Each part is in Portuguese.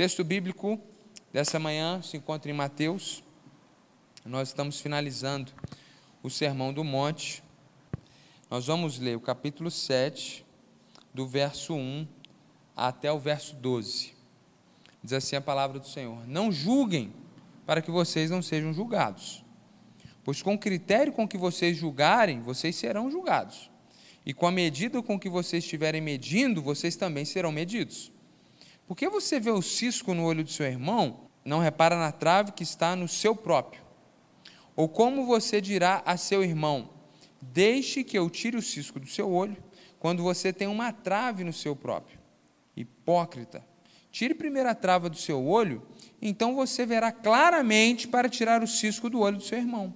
texto bíblico dessa manhã se encontra em Mateus. Nós estamos finalizando o Sermão do Monte. Nós vamos ler o capítulo 7, do verso 1 até o verso 12. Diz assim a palavra do Senhor: Não julguem, para que vocês não sejam julgados. Pois com o critério com que vocês julgarem, vocês serão julgados. E com a medida com que vocês estiverem medindo, vocês também serão medidos. Por que você vê o cisco no olho do seu irmão, não repara na trave que está no seu próprio? Ou como você dirá a seu irmão: Deixe que eu tire o cisco do seu olho, quando você tem uma trave no seu próprio? Hipócrita, tire primeiro a trava do seu olho, então você verá claramente para tirar o cisco do olho do seu irmão.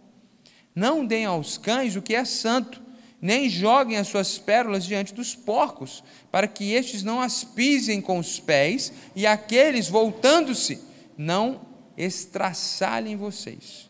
Não deem aos cães o que é santo, nem joguem as suas pérolas diante dos porcos, para que estes não as pisem com os pés, e aqueles, voltando-se, não estraçalhem vocês.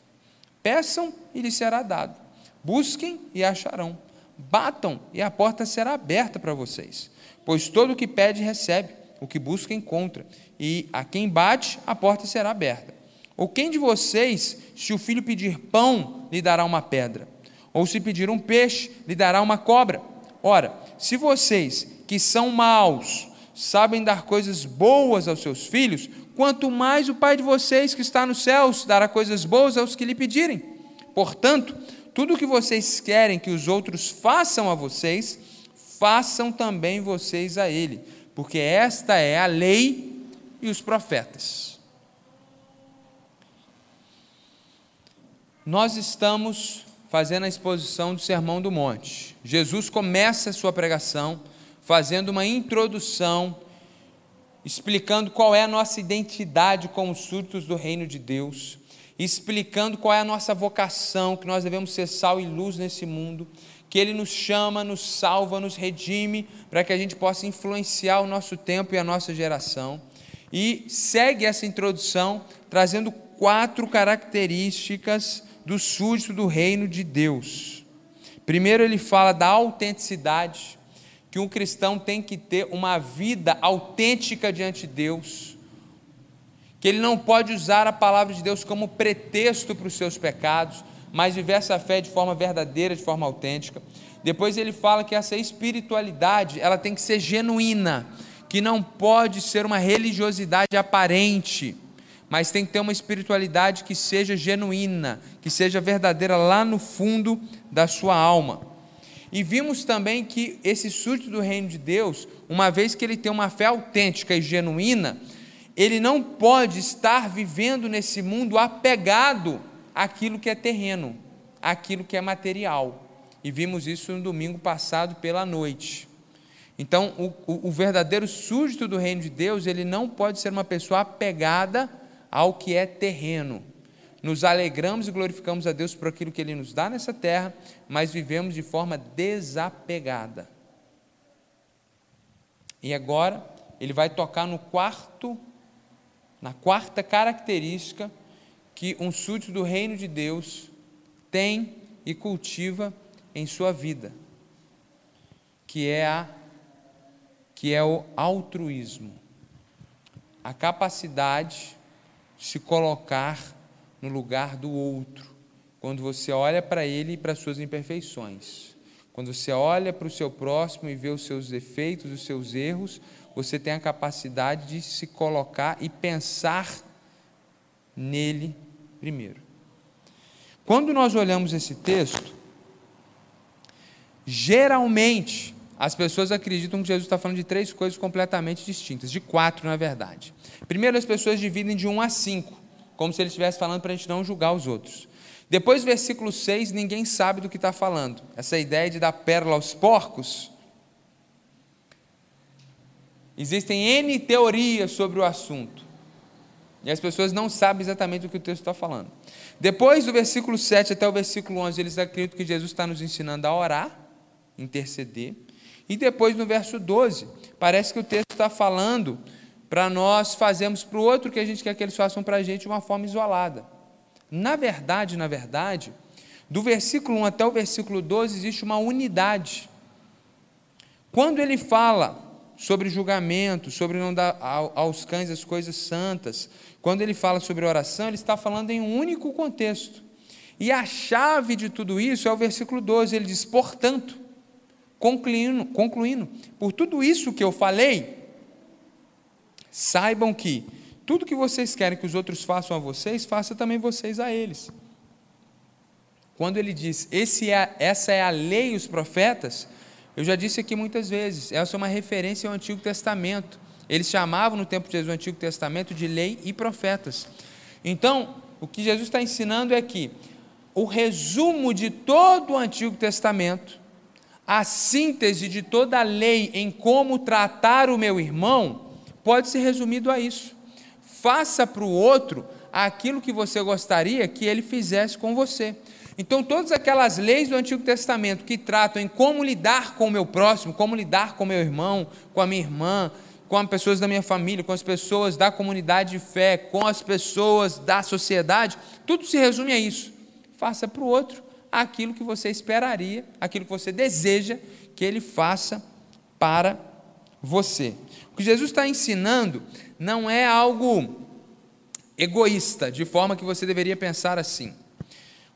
Peçam e lhes será dado. Busquem e acharão. Batam e a porta será aberta para vocês. Pois todo o que pede, recebe, o que busca, encontra, e a quem bate, a porta será aberta. Ou quem de vocês, se o filho pedir pão, lhe dará uma pedra? Ou se pedir um peixe, lhe dará uma cobra. Ora, se vocês, que são maus, sabem dar coisas boas aos seus filhos, quanto mais o Pai de vocês, que está nos céus, dará coisas boas aos que lhe pedirem. Portanto, tudo o que vocês querem que os outros façam a vocês, façam também vocês a ele, porque esta é a lei e os profetas. Nós estamos fazendo a exposição do Sermão do Monte. Jesus começa a sua pregação fazendo uma introdução, explicando qual é a nossa identidade como súditos do reino de Deus, explicando qual é a nossa vocação, que nós devemos ser sal e luz nesse mundo, que Ele nos chama, nos salva, nos redime, para que a gente possa influenciar o nosso tempo e a nossa geração. E segue essa introdução trazendo quatro características do súdito do reino de Deus. Primeiro, ele fala da autenticidade, que um cristão tem que ter uma vida autêntica diante de Deus, que ele não pode usar a palavra de Deus como pretexto para os seus pecados, mas viver essa fé de forma verdadeira, de forma autêntica. Depois ele fala que essa espiritualidade, ela tem que ser genuína, que não pode ser uma religiosidade aparente mas tem que ter uma espiritualidade que seja genuína, que seja verdadeira lá no fundo da sua alma. E vimos também que esse súdito do reino de Deus, uma vez que ele tem uma fé autêntica e genuína, ele não pode estar vivendo nesse mundo apegado àquilo que é terreno, àquilo que é material. E vimos isso no domingo passado pela noite. Então, o, o, o verdadeiro súdito do reino de Deus, ele não pode ser uma pessoa apegada ao que é terreno. Nos alegramos e glorificamos a Deus por aquilo que Ele nos dá nessa terra, mas vivemos de forma desapegada. E agora, ele vai tocar no quarto, na quarta característica que um súdito do reino de Deus tem e cultiva em sua vida, que é a que é o altruísmo. A capacidade se colocar no lugar do outro, quando você olha para ele e para suas imperfeições. Quando você olha para o seu próximo e vê os seus defeitos, os seus erros, você tem a capacidade de se colocar e pensar nele primeiro. Quando nós olhamos esse texto, geralmente as pessoas acreditam que Jesus está falando de três coisas completamente distintas, de quatro, na verdade. Primeiro, as pessoas dividem de um a cinco, como se ele estivesse falando para a gente não julgar os outros. Depois, versículo 6, ninguém sabe do que está falando. Essa ideia de dar pérola aos porcos. Existem N teorias sobre o assunto. E as pessoas não sabem exatamente o que o texto está falando. Depois do versículo 7 até o versículo 11, eles acreditam que Jesus está nos ensinando a orar, interceder. E depois no verso 12, parece que o texto está falando para nós fazermos para o outro que a gente quer que eles façam para a gente de uma forma isolada. Na verdade, na verdade, do versículo 1 até o versículo 12 existe uma unidade. Quando ele fala sobre julgamento, sobre não dar aos cães as coisas santas. Quando ele fala sobre oração, ele está falando em um único contexto. E a chave de tudo isso é o versículo 12, ele diz: portanto, concluindo, concluindo por tudo isso que eu falei, saibam que tudo que vocês querem que os outros façam a vocês, faça também vocês a eles. Quando ele diz, é, essa é a lei e os profetas, eu já disse aqui muitas vezes, essa é uma referência ao Antigo Testamento. Eles chamavam no tempo de Jesus o Antigo Testamento de lei e profetas. Então, o que Jesus está ensinando é que o resumo de todo o Antigo Testamento, a síntese de toda a lei em como tratar o meu irmão, pode ser resumido a isso. Faça para o outro aquilo que você gostaria que ele fizesse com você. Então, todas aquelas leis do Antigo Testamento que tratam em como lidar com o meu próximo, como lidar com o meu irmão, com a minha irmã, com as pessoas da minha família, com as pessoas da comunidade de fé, com as pessoas da sociedade, tudo se resume a isso. Faça para o outro aquilo que você esperaria, aquilo que você deseja que ele faça para você. O que Jesus está ensinando não é algo egoísta, de forma que você deveria pensar assim.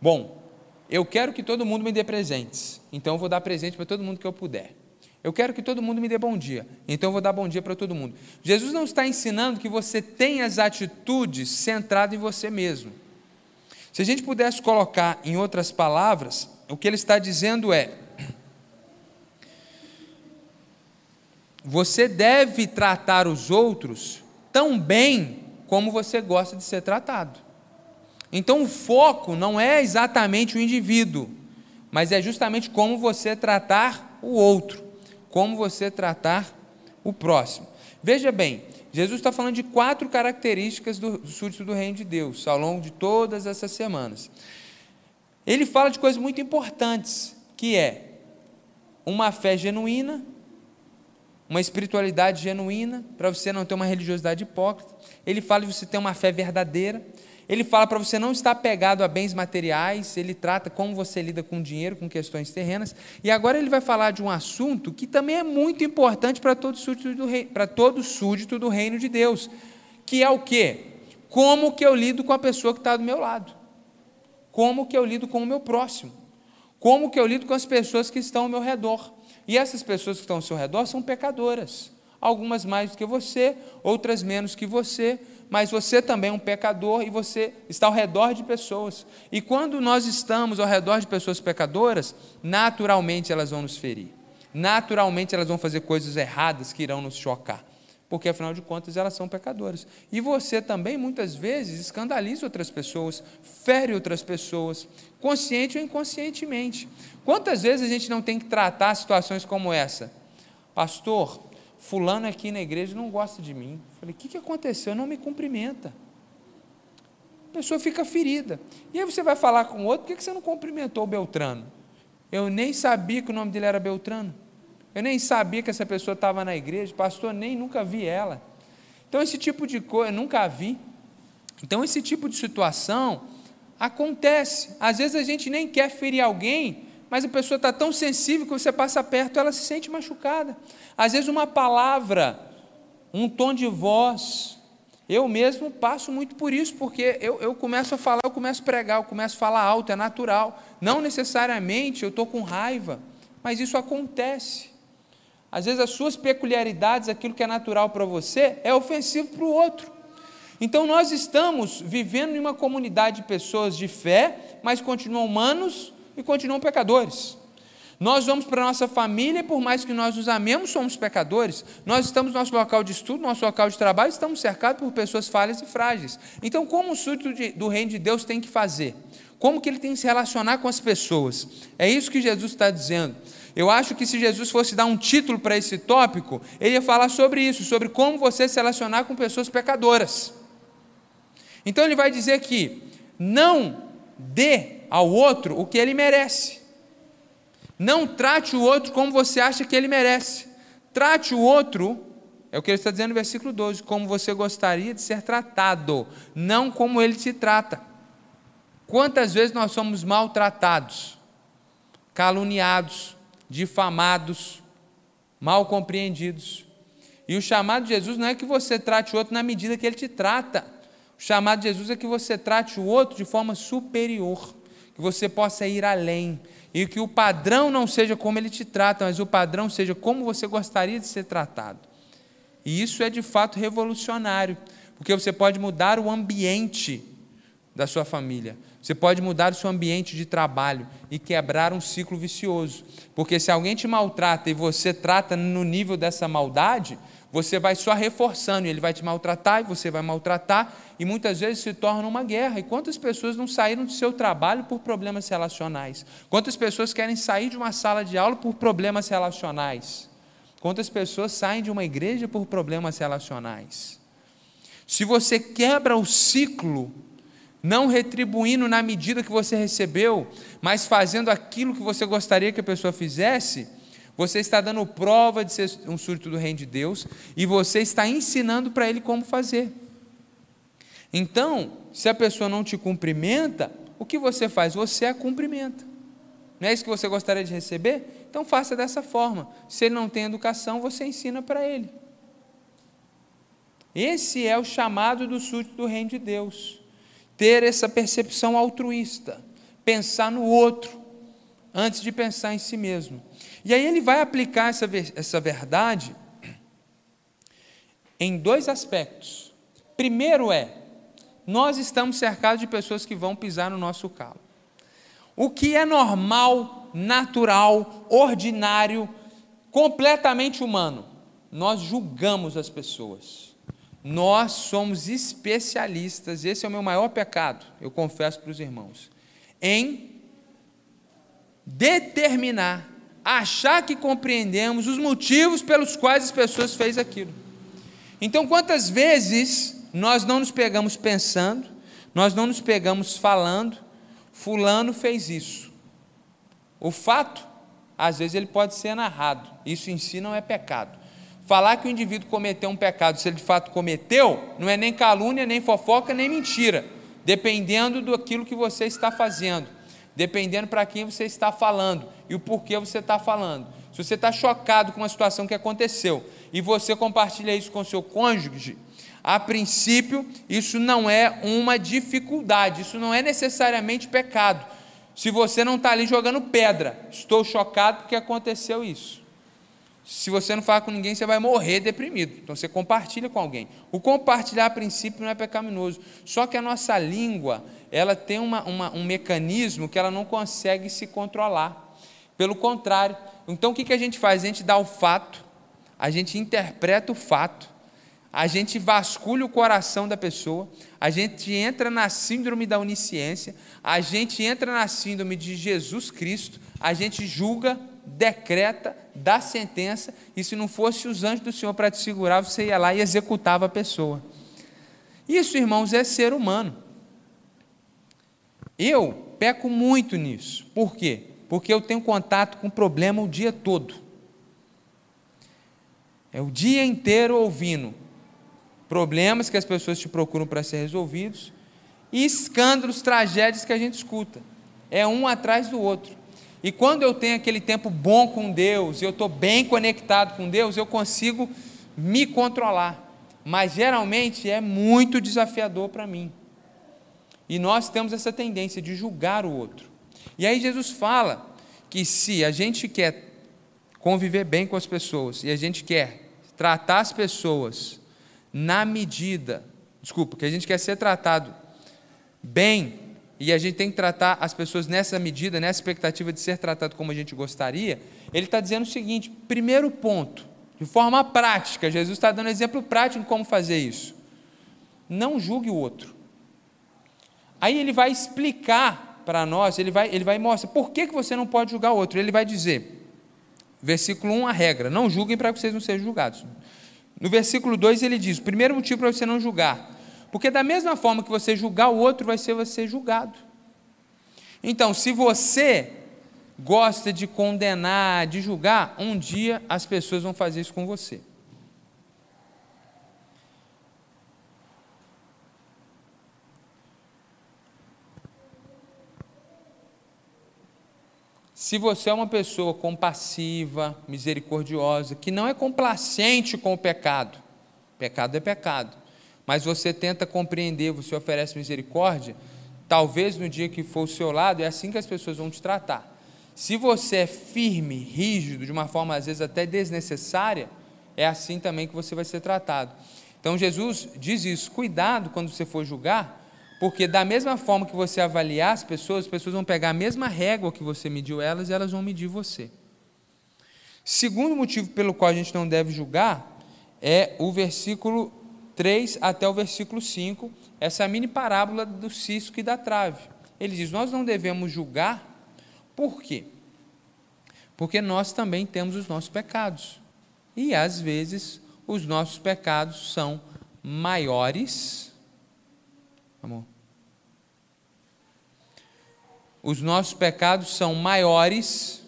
Bom, eu quero que todo mundo me dê presentes, então eu vou dar presente para todo mundo que eu puder. Eu quero que todo mundo me dê bom dia, então eu vou dar bom dia para todo mundo. Jesus não está ensinando que você tenha as atitudes centradas em você mesmo. Se a gente pudesse colocar em outras palavras, o que ele está dizendo é: você deve tratar os outros tão bem como você gosta de ser tratado. Então o foco não é exatamente o indivíduo, mas é justamente como você tratar o outro, como você tratar o próximo. Veja bem, Jesus está falando de quatro características do, súdito do reino de Deus ao longo de todas essas semanas. Ele fala de coisas muito importantes, que é uma fé genuína, uma espiritualidade genuína, para você não ter uma religiosidade hipócrita. Ele fala de você ter uma fé verdadeira. Ele fala para você não estar apegado a bens materiais, ele trata como você lida com dinheiro, com questões terrenas. E agora ele vai falar de um assunto que também é muito importante para todo súdito do, rei, para todo súdito do reino de Deus, que é o quê? Como que eu lido com a pessoa que está do meu lado? Como que eu lido com o meu próximo? Como que eu lido com as pessoas que estão ao meu redor? E essas pessoas que estão ao seu redor são pecadoras. Algumas mais do que você, outras menos que você, mas você também é um pecador e você está ao redor de pessoas. E quando nós estamos ao redor de pessoas pecadoras, naturalmente elas vão nos ferir. Naturalmente elas vão fazer coisas erradas que irão nos chocar. Porque afinal de contas elas são pecadoras. E você também muitas vezes escandaliza outras pessoas, fere outras pessoas, consciente ou inconscientemente. Quantas vezes a gente não tem que tratar situações como essa? Pastor, fulano aqui na igreja não gosta de mim. Falei, o que, que aconteceu? Não me cumprimenta. A pessoa fica ferida. E aí você vai falar com outro, por que, que você não cumprimentou o Beltrano? Eu nem sabia que o nome dele era Beltrano. Eu nem sabia que essa pessoa estava na igreja, pastor, nem nunca vi ela. Então, esse tipo de coisa, eu nunca vi. Então, esse tipo de situação acontece. Às vezes a gente nem quer ferir alguém, mas a pessoa está tão sensível que você passa perto, ela se sente machucada. Às vezes, uma palavra, um tom de voz, eu mesmo passo muito por isso, porque eu, eu começo a falar, eu começo a pregar, eu começo a falar alto, é natural. Não necessariamente eu estou com raiva, mas isso acontece. Às vezes, as suas peculiaridades, aquilo que é natural para você, é ofensivo para o outro. Então, nós estamos vivendo em uma comunidade de pessoas de fé, mas continuam humanos e continuam pecadores. Nós vamos para a nossa família e, por mais que nós os amemos, somos pecadores. Nós estamos no nosso local de estudo, no nosso local de trabalho, estamos cercados por pessoas falhas e frágeis. Então, como o súdito do reino de Deus tem que fazer? Como que ele tem que se relacionar com as pessoas? É isso que Jesus está dizendo. Eu acho que se Jesus fosse dar um título para esse tópico, ele ia falar sobre isso, sobre como você se relacionar com pessoas pecadoras. Então ele vai dizer que não dê ao outro o que ele merece. Não trate o outro como você acha que ele merece. Trate o outro, é o que ele está dizendo no versículo 12, como você gostaria de ser tratado, não como ele te trata. Quantas vezes nós somos maltratados, caluniados, difamados, mal compreendidos, E o chamado de Jesus não é que você trate o outro na medida que ele te trata. O chamado de Jesus é que você trate o outro de forma superior, que você possa ir além, e que o padrão não seja como ele te trata, mas o padrão seja como você gostaria de ser tratado. E isso é de fato revolucionário, porque você pode mudar o ambiente da sua família, você pode mudar o seu ambiente de trabalho e quebrar um ciclo vicioso. Porque se alguém te maltrata e você trata no nível dessa maldade, você vai só reforçando, ele vai te maltratar, e você vai maltratar, e muitas vezes se torna uma guerra. E quantas pessoas não saíram do seu trabalho por problemas relacionais? Quantas pessoas querem sair de uma sala de aula por problemas relacionais? Quantas pessoas saem de uma igreja por problemas relacionais? Se você quebra o ciclo, não retribuindo na medida que você recebeu, mas fazendo aquilo que você gostaria que a pessoa fizesse, você está dando prova de ser um súdito do reino de Deus e você está ensinando para ele como fazer. Então, se a pessoa não te cumprimenta, o que você faz? Você a cumprimenta. Não é isso que você gostaria de receber? Então faça dessa forma. Se ele não tem educação, você ensina para ele. Esse é o chamado do súdito do reino de Deus. Ter essa percepção altruísta, pensar no outro antes de pensar em si mesmo. E aí ele vai aplicar essa, essa verdade em dois aspectos. Primeiro é, nós estamos cercados de pessoas que vão pisar no nosso calo. O que é normal, natural, ordinário, completamente humano, nós julgamos as pessoas. Nós somos especialistas, esse é o meu maior pecado, eu confesso para os irmãos, em determinar achar que compreendemos os motivos pelos quais as pessoas fez aquilo. Então, quantas vezes nós não nos pegamos pensando, nós não nos pegamos falando, fulano fez isso. O fato, às vezes ele pode ser narrado. Isso em si não é pecado. Falar que o indivíduo cometeu um pecado, se ele de fato cometeu, não é nem calúnia, nem fofoca, nem mentira, dependendo do aquilo que você está fazendo dependendo para quem você está falando e o porquê você está falando. Se você está chocado com uma situação que aconteceu e você compartilha isso com seu cônjuge, a princípio, isso não é uma dificuldade, isso não é necessariamente pecado. Se você não está ali jogando pedra, estou chocado porque aconteceu isso. Se você não falar com ninguém, você vai morrer deprimido. Então você compartilha com alguém. O compartilhar, a princípio, não é pecaminoso. Só que a nossa língua, ela tem uma, uma, um mecanismo que ela não consegue se controlar. Pelo contrário. Então o que, que a gente faz? A gente dá o fato, a gente interpreta o fato, a gente vasculha o coração da pessoa, a gente entra na síndrome da onisciência, a gente entra na síndrome de Jesus Cristo, a gente julga, decreta, dá sentença, e se não fosse os anjos do Senhor para te segurar, você ia lá e executava a pessoa. Isso, irmãos, é ser humano. Eu peco muito nisso. Por quê? Porque eu tenho contato com problema o dia todo. É o dia inteiro ouvindo problemas que as pessoas te procuram para ser resolvidos e escândalos, tragédias que a gente escuta. É um atrás do outro. E quando eu tenho aquele tempo bom com Deus, eu estou bem conectado com Deus, eu consigo me controlar. Mas geralmente é muito desafiador para mim. E nós temos essa tendência de julgar o outro. E aí Jesus fala que se a gente quer conviver bem com as pessoas e a gente quer tratar as pessoas na medida, desculpa, que a gente quer ser tratado bem e a gente tem que tratar as pessoas nessa medida, nessa expectativa de ser tratado como a gente gostaria, ele está dizendo o seguinte: primeiro ponto, de forma prática, Jesus está dando exemplo prático de como fazer isso. Não julgue o outro. Aí ele vai explicar para nós, ele vai, ele vai mostrar por que, que você não pode julgar o outro. Ele vai dizer, versículo 1, a regra: não julguem para que vocês não sejam julgados. No versículo 2 ele diz: o primeiro motivo para você não julgar porque da mesma forma que você julgar o outro, vai ser você julgado. Então, se você gosta de condenar, de julgar, um dia as pessoas vão fazer isso com você. Se você é uma pessoa compassiva, misericordiosa, que não é complacente com o pecado, pecado é pecado, mas você tenta compreender, você oferece misericórdia, talvez no dia que for o seu lado, é assim que as pessoas vão te tratar. Se você é firme, rígido, de uma forma às vezes até desnecessária, é assim também que você vai ser tratado. Então Jesus diz isso: cuidado quando você for julgar, porque da mesma forma que você avaliar as pessoas, as pessoas vão pegar a mesma régua que você mediu elas e elas vão medir você. Segundo motivo pelo qual a gente não deve julgar é o versículo 3 até o versículo 5, essa mini parábola do cisco e da trave. Ele diz: Nós não devemos julgar, por quê? Porque nós também temos os nossos pecados. E às vezes os nossos pecados são maiores Amor. Os nossos pecados são maiores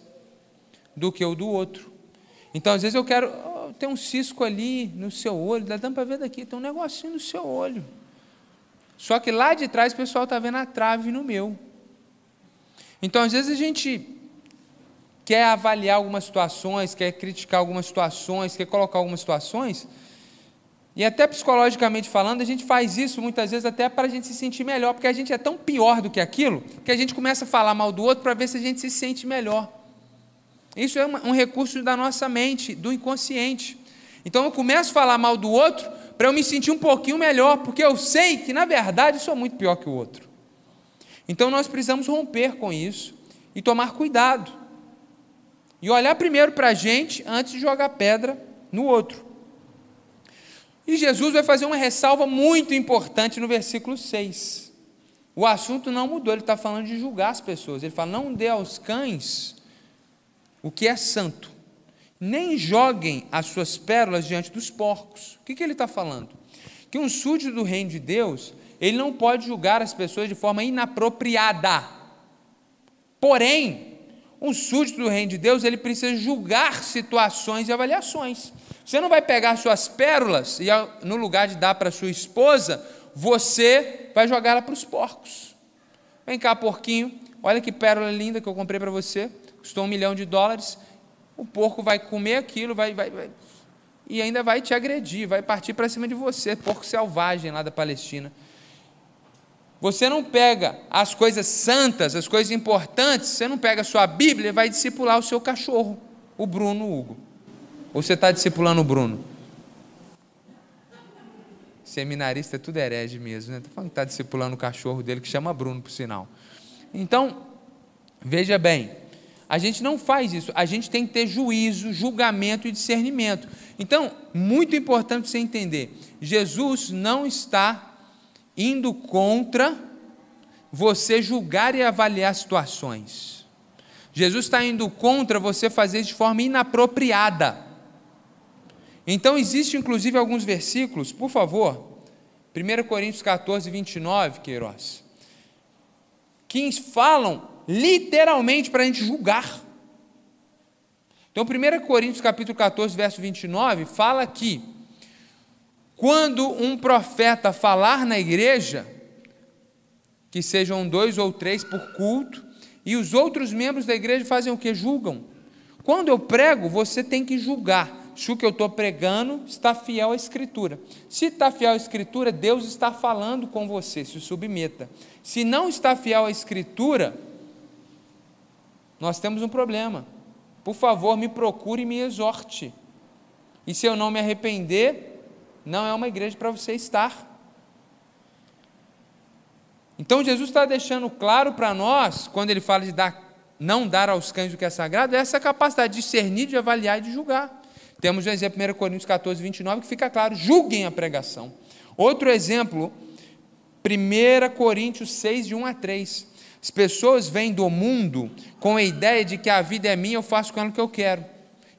do que o do outro. Então, às vezes eu quero. Tem um cisco ali no seu olho, dá para ver daqui, tem um negocinho no seu olho. Só que lá de trás o pessoal está vendo a trave no meu. Então, às vezes a gente quer avaliar algumas situações, quer criticar algumas situações, quer colocar algumas situações, e até psicologicamente falando, a gente faz isso muitas vezes até para a gente se sentir melhor, porque a gente é tão pior do que aquilo, que a gente começa a falar mal do outro para ver se a gente se sente melhor. Isso é um recurso da nossa mente, do inconsciente. Então eu começo a falar mal do outro para eu me sentir um pouquinho melhor, porque eu sei que na verdade sou muito pior que o outro. Então nós precisamos romper com isso e tomar cuidado. E olhar primeiro para a gente antes de jogar pedra no outro. E Jesus vai fazer uma ressalva muito importante no versículo 6. O assunto não mudou, ele está falando de julgar as pessoas. Ele fala: não dê aos cães o que é santo, nem joguem as suas pérolas diante dos porcos. O que, que ele está falando? Que um súdito do reino de Deus, ele não pode julgar as pessoas de forma inapropriada. Porém, um súdito do reino de Deus, ele precisa julgar situações e avaliações. Você não vai pegar suas pérolas e, no lugar de dar para sua esposa, você vai jogá-la para os porcos. Vem cá, porquinho, olha que pérola linda que eu comprei para você, custou um milhão de dólares. O porco vai comer aquilo, vai, vai, vai e ainda vai te agredir, vai partir para cima de você, porco selvagem lá da Palestina. Você não pega as coisas santas, as coisas importantes, você não pega a sua Bíblia e vai discipular o seu cachorro, o Bruno Hugo. Ou você está discipulando o Bruno? Seminarista é tudo herege mesmo, né? Está falando que está discipulando o cachorro dele, que chama Bruno, por sinal. Então, veja bem, a gente não faz isso, a gente tem que ter juízo, julgamento e discernimento. Então, muito importante você entender: Jesus não está indo contra você julgar e avaliar situações. Jesus está indo contra você fazer de forma inapropriada. Então, existe inclusive alguns versículos, por favor, 1 Coríntios 14, 29, Queiroz, que falam literalmente para a gente julgar. Então, 1 Coríntios capítulo 14, verso 29, fala que quando um profeta falar na igreja, que sejam dois ou três por culto, e os outros membros da igreja fazem o que? Julgam. Quando eu prego, você tem que julgar se o que eu estou pregando está fiel à Escritura. Se está fiel à Escritura, Deus está falando com você, se submeta. Se não está fiel à Escritura, nós temos um problema. Por favor, me procure e me exorte. E se eu não me arrepender, não é uma igreja para você estar. Então Jesus está deixando claro para nós, quando ele fala de dar, não dar aos cães o que é sagrado, é essa capacidade de discernir, de avaliar e de julgar. Temos o exemplo 1 Coríntios 14, 29, que fica claro: julguem a pregação. Outro exemplo, 1 Coríntios 6, de 1 a 3. As pessoas vêm do mundo com a ideia de que a vida é minha, eu faço com ela o que eu quero.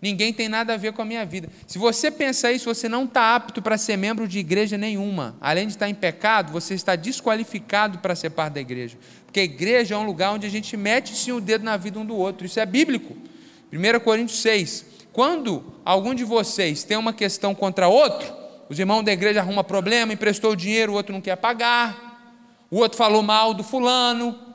Ninguém tem nada a ver com a minha vida. Se você pensa isso, você não está apto para ser membro de igreja nenhuma. Além de estar em pecado, você está desqualificado para ser parte da igreja. Porque a igreja é um lugar onde a gente mete sim o dedo na vida um do outro. Isso é bíblico. 1 Coríntios 6. Quando algum de vocês tem uma questão contra outro, os irmãos da igreja arrumam problema, emprestou dinheiro, o outro não quer pagar, o outro falou mal do fulano.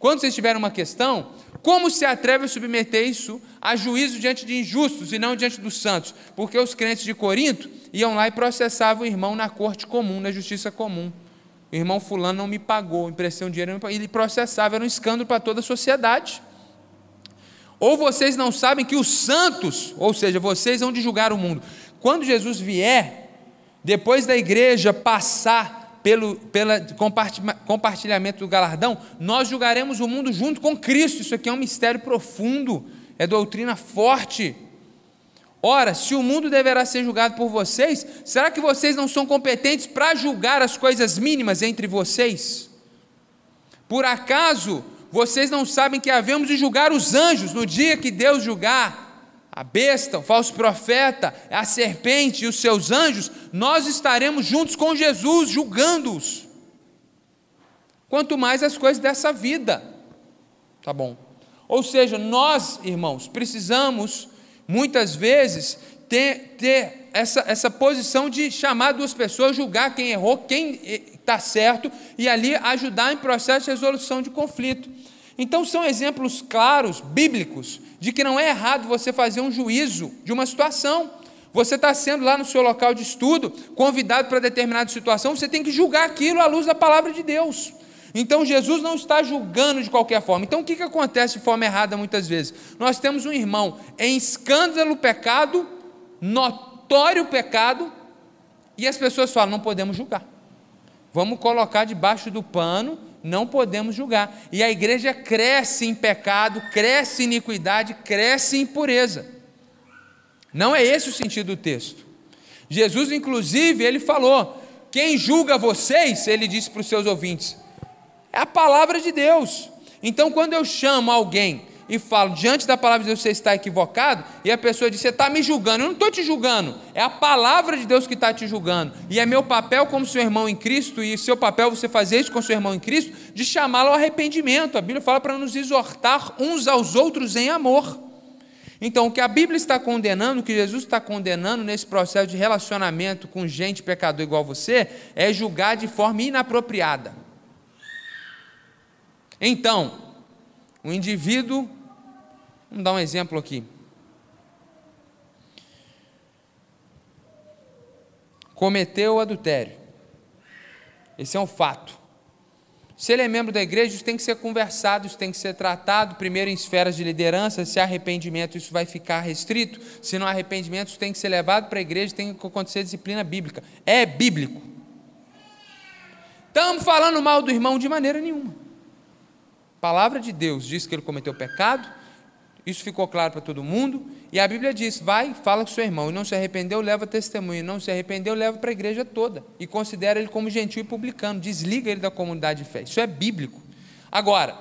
Quando vocês tiverem uma questão, Como se atreve a submeter isso a juízo diante de injustos e não diante dos santos? Porque os crentes de Corinto iam lá e processavam o irmão na corte comum, na justiça comum. O irmão fulano não me pagou, emprestei um dinheiro, ele processava, era um escândalo para toda a sociedade. Ou vocês não sabem que os santos, ou seja, vocês vão de julgar o mundo. Quando Jesus vier, depois da igreja passar pelo pela compartilhamento do galardão, nós julgaremos o mundo junto com Cristo. Isso aqui é um mistério profundo, é doutrina forte. Ora, se o mundo deverá ser julgado por vocês, será que vocês não são competentes para julgar as coisas mínimas entre vocês? Por acaso vocês não sabem que havemos de julgar os anjos no dia que Deus julgar a besta, o falso profeta, a serpente e os seus anjos? Nós estaremos juntos com Jesus julgando-os. Quanto mais as coisas dessa vida. Tá bom. Ou seja, nós, irmãos, precisamos muitas vezes, ter, ter essa, essa posição de chamar duas pessoas, julgar quem errou, quem está certo, e ali ajudar em processo de resolução de conflito. Então, são exemplos claros, bíblicos, de que não é errado você fazer um juízo de uma situação. Você está sendo lá no seu local de estudo, convidado para determinada situação, você tem que julgar aquilo à luz da palavra de Deus. Então Jesus não está julgando de qualquer forma. Então o que, que acontece de forma errada muitas vezes? Nós temos um irmão em escândalo pecado, notório pecado, e as pessoas falam: não podemos julgar. Vamos colocar debaixo do pano, não podemos julgar. E a igreja cresce em pecado, cresce em iniquidade, cresce em impureza. Não é esse o sentido do texto. Jesus, inclusive, ele falou: quem julga vocês, ele disse para os seus ouvintes, é a palavra de Deus. Então, quando eu chamo alguém e falo, diante da palavra de Deus você está equivocado, e a pessoa diz, você está me julgando, eu não estou te julgando, é a palavra de Deus que está te julgando, e é meu papel como seu irmão em Cristo, e seu papel você fazer isso com seu irmão em Cristo, de chamá-lo ao arrependimento. A Bíblia fala para nos exortar uns aos outros em amor. Então, o que a Bíblia está condenando, o que Jesus está condenando nesse processo de relacionamento com gente pecador igual você, é julgar de forma inapropriada. Então, o indivíduo, vamos dar um exemplo aqui. Cometeu adultério. Esse é um fato. Se ele é membro da igreja, isso tem que ser conversado, isso tem que ser tratado, primeiro em esferas de liderança, se arrependimento, isso vai ficar restrito, se não há arrependimento, isso tem que ser levado para a igreja, tem que acontecer disciplina bíblica. É bíblico. Estamos falando mal do irmão de maneira nenhuma. A palavra de Deus diz que ele cometeu pecado, isso ficou claro para todo mundo, e a Bíblia diz: vai, fala com seu irmão, e não se arrependeu, leva testemunho, e não se arrependeu, leva para a igreja toda, e considera ele como gentil e publicano, desliga ele da comunidade de fé. Isso é bíblico. Agora,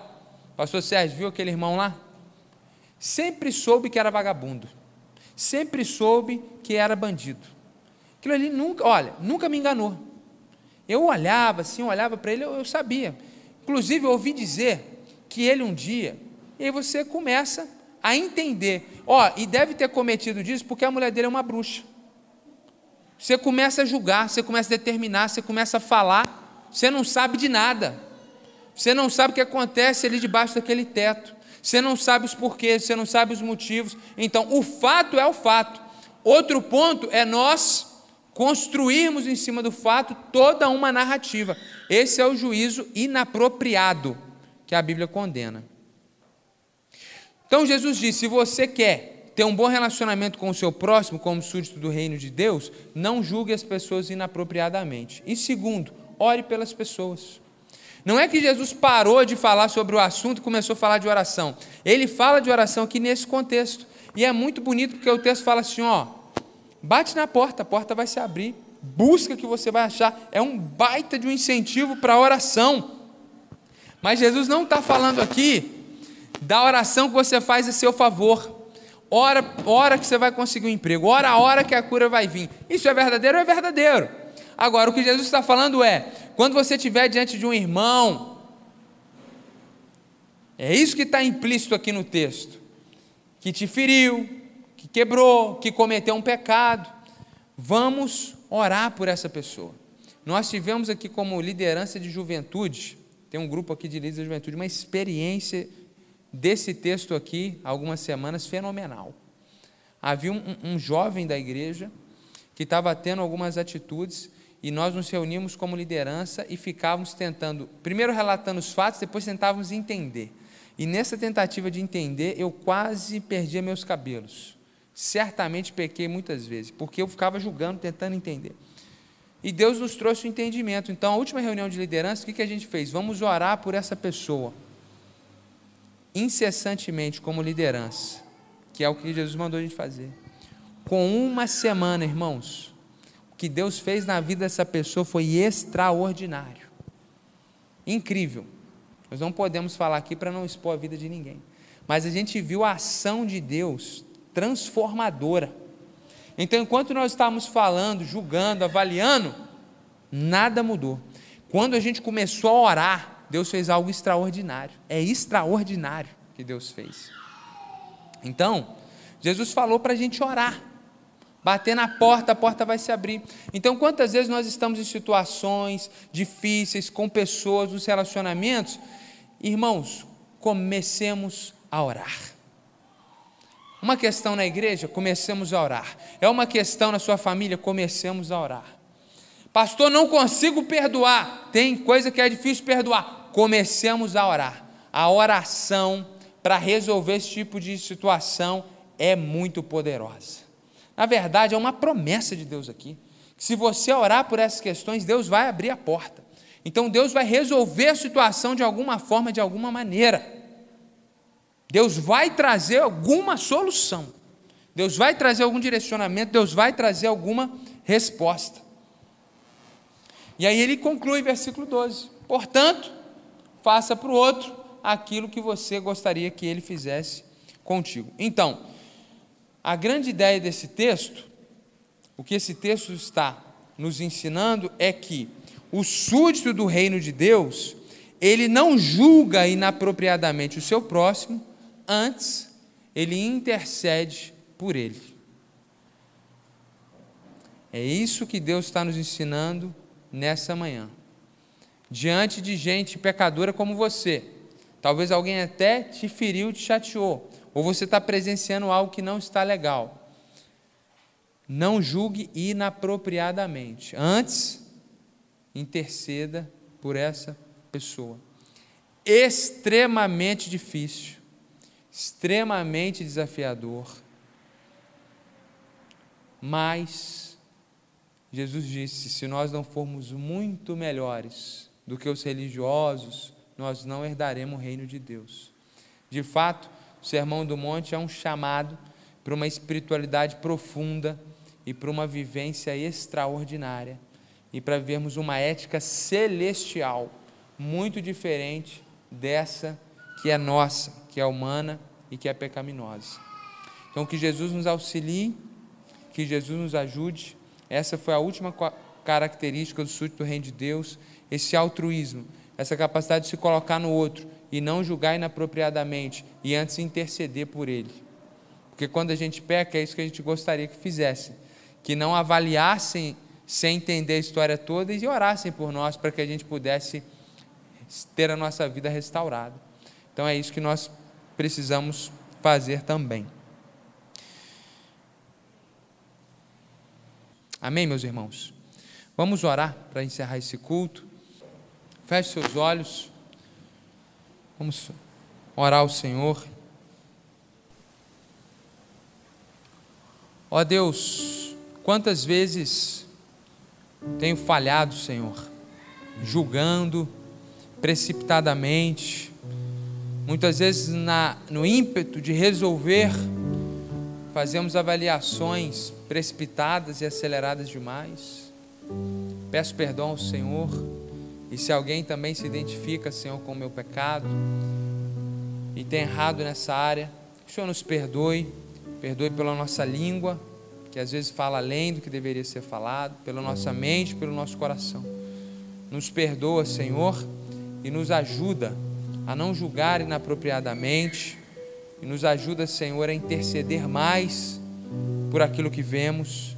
pastor Sérgio, viu aquele irmão lá? Sempre soube que era vagabundo, sempre soube que era bandido. Aquilo ali nunca, olha, nunca me enganou. Eu olhava assim, olhava para ele, eu, eu sabia. Inclusive, eu ouvi dizer que ele um dia, e aí você começa a entender, ó, e deve ter cometido disso porque a mulher dele é uma bruxa. Você começa a julgar, você começa a determinar, você começa a falar, você não sabe de nada. Você não sabe o que acontece ali debaixo daquele teto. Você não sabe os porquês, você não sabe os motivos. Então, o fato é o fato. Outro ponto é nós construirmos em cima do fato toda uma narrativa. Esse é o juízo inapropriado que a Bíblia condena. Então Jesus disse: se você quer ter um bom relacionamento com o seu próximo, como súdito do reino de Deus, não julgue as pessoas inapropriadamente. E segundo, ore pelas pessoas. Não é que Jesus parou de falar sobre o assunto e começou a falar de oração. Ele fala de oração aqui nesse contexto. E é muito bonito porque o texto fala assim: ó, bate na porta, a porta vai se abrir. Busca que você vai achar. É um baita de um incentivo para a oração. Mas Jesus não está falando aqui da oração que você faz a seu favor. Ora, hora que você vai conseguir um emprego, ora a hora que a cura vai vir. Isso é verdadeiro é verdadeiro. Agora, o que Jesus está falando é: quando você estiver diante de um irmão, é isso que está implícito aqui no texto, que te feriu, que quebrou, que cometeu um pecado, vamos orar por essa pessoa. Nós tivemos aqui como liderança de juventude tem um grupo aqui de líderes da juventude, uma experiência desse texto aqui, algumas semanas, fenomenal. Havia um, um jovem da igreja que estava tendo algumas atitudes e nós nos reunimos como liderança e ficávamos tentando, primeiro relatando os fatos, depois tentávamos entender. E nessa tentativa de entender, eu quase perdia meus cabelos. Certamente pequei muitas vezes, porque eu ficava julgando, tentando entender. E Deus nos trouxe o entendimento. Então, a última reunião de liderança, o que, que a gente fez? Vamos orar por essa pessoa, incessantemente, como liderança, que é o que Jesus mandou a gente fazer. Com uma semana, irmãos, o que Deus fez na vida dessa pessoa foi extraordinário, incrível. Nós não podemos falar aqui para não expor a vida de ninguém, mas a gente viu a ação de Deus transformadora. Então, enquanto nós estávamos falando, julgando, avaliando, nada mudou. Quando a gente começou a orar, Deus fez algo extraordinário. É extraordinário que Deus fez. Então, Jesus falou para a gente orar. Bater na porta, a porta vai se abrir. Então, quantas vezes nós estamos em situações difíceis, com pessoas, nos relacionamentos, irmãos, comecemos a orar. Uma questão na igreja, comecemos a orar. É uma questão na sua família, comecemos a orar. Pastor, não consigo perdoar. Tem coisa que é difícil perdoar. Comecemos a orar. A oração para resolver esse tipo de situação é muito poderosa. Na verdade, é uma promessa de Deus aqui. Que se você orar por essas questões, Deus vai abrir a porta. Então Deus vai resolver a situação de alguma forma, de alguma maneira. Deus vai trazer alguma solução. Deus vai trazer algum direcionamento, Deus vai trazer alguma resposta. E aí ele conclui, versículo 12: Portanto, faça para o outro aquilo que você gostaria que ele fizesse contigo. Então, a grande ideia desse texto, o que esse texto está nos ensinando é que o súdito do reino de Deus, ele não julga inapropriadamente o seu próximo, antes ele intercede por ele. É isso que Deus está nos ensinando nessa manhã. Diante de gente pecadora como você, talvez alguém até te feriu, te chateou, ou você está presenciando algo que não está legal. Não julgue inapropriadamente. Antes, interceda por essa pessoa. Extremamente difícil extremamente desafiador. Mas Jesus disse: se nós não formos muito melhores do que os religiosos, nós não herdaremos o reino de Deus. De fato, o Sermão do Monte é um chamado para uma espiritualidade profunda e para uma vivência extraordinária e para vermos uma ética celestial muito diferente dessa que é nossa, que é humana e que é pecaminosa. Então, que Jesus nos auxilie, que Jesus nos ajude. Essa foi a última característica do súdito do reino de Deus, esse altruísmo, essa capacidade de se colocar no outro e não julgar inapropriadamente e antes interceder por ele. Porque quando a gente peca, é isso que a gente gostaria que fizesse, que não avaliassem sem entender a história toda e orassem por nós para que a gente pudesse ter a nossa vida restaurada. Então é isso que nós precisamos fazer também. Amém, meus irmãos? Vamos orar para encerrar esse culto. Feche seus olhos. Vamos orar ao Senhor. Ó Deus, quantas vezes tenho falhado, Senhor, julgando precipitadamente, Muitas vezes, na, no ímpeto de resolver, fazemos avaliações precipitadas e aceleradas demais. Peço perdão ao Senhor. E se alguém também se identifica, Senhor, com o meu pecado e tem errado nessa área, que o Senhor nos perdoe, perdoe pela nossa língua, que às vezes fala além do que deveria ser falado, pela nossa mente, pelo nosso coração. Nos perdoa, Senhor, e nos ajuda a não julgar inapropriadamente e nos ajuda, Senhor, a interceder mais por aquilo que vemos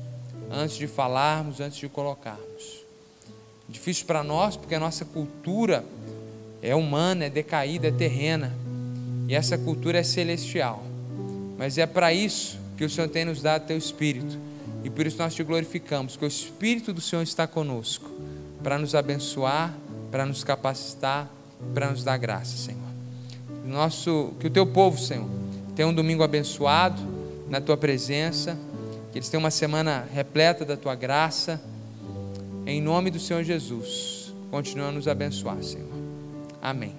antes de falarmos, antes de colocarmos. Difícil para nós porque a nossa cultura é humana, é decaída, é terrena. E essa cultura é celestial. Mas é para isso que o Senhor tem nos dado teu espírito. E por isso nós te glorificamos, que o espírito do Senhor está conosco para nos abençoar, para nos capacitar, para nos dar graça, Senhor. Nosso, que o teu povo, Senhor, tenha um domingo abençoado na tua presença, que eles tenham uma semana repleta da tua graça. Em nome do Senhor Jesus, continua a nos abençoar, Senhor. Amém.